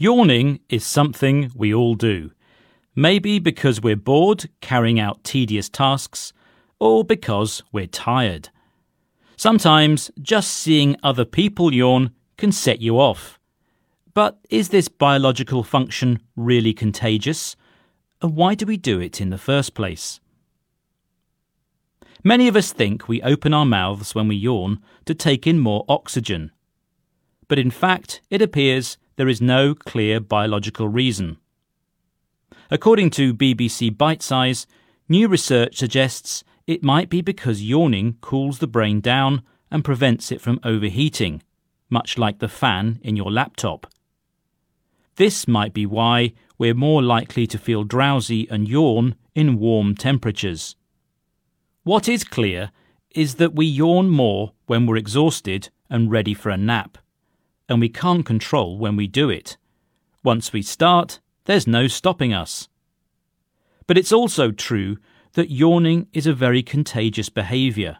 Yawning is something we all do. Maybe because we're bored carrying out tedious tasks, or because we're tired. Sometimes just seeing other people yawn can set you off. But is this biological function really contagious? And why do we do it in the first place? Many of us think we open our mouths when we yawn to take in more oxygen. But in fact, it appears there is no clear biological reason. According to BBC Bitesize, new research suggests it might be because yawning cools the brain down and prevents it from overheating, much like the fan in your laptop. This might be why we're more likely to feel drowsy and yawn in warm temperatures. What is clear is that we yawn more when we're exhausted and ready for a nap, and we can't control when we do it. Once we start, there's no stopping us. But it's also true that yawning is a very contagious behaviour.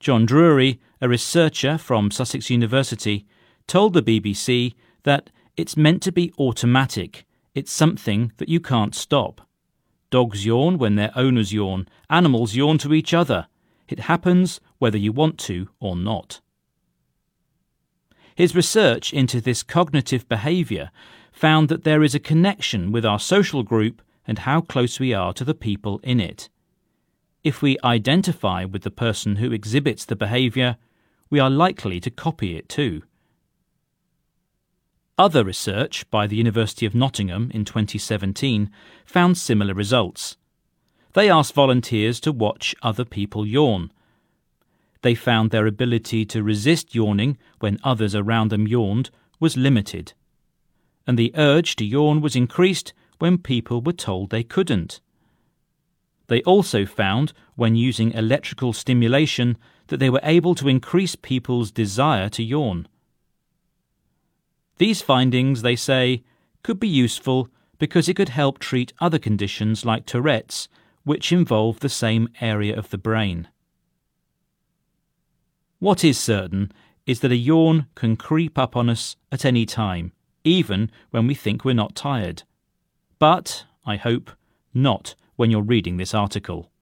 John Drury, a researcher from Sussex University, told the BBC that it's meant to be automatic, it's something that you can't stop. Dogs yawn when their owners yawn. Animals yawn to each other. It happens whether you want to or not. His research into this cognitive behaviour found that there is a connection with our social group and how close we are to the people in it. If we identify with the person who exhibits the behaviour, we are likely to copy it too. Other research by the University of Nottingham in 2017 found similar results. They asked volunteers to watch other people yawn. They found their ability to resist yawning when others around them yawned was limited, and the urge to yawn was increased when people were told they couldn't. They also found, when using electrical stimulation, that they were able to increase people's desire to yawn. These findings, they say, could be useful because it could help treat other conditions like Tourette's, which involve the same area of the brain. What is certain is that a yawn can creep up on us at any time, even when we think we're not tired. But, I hope, not when you're reading this article.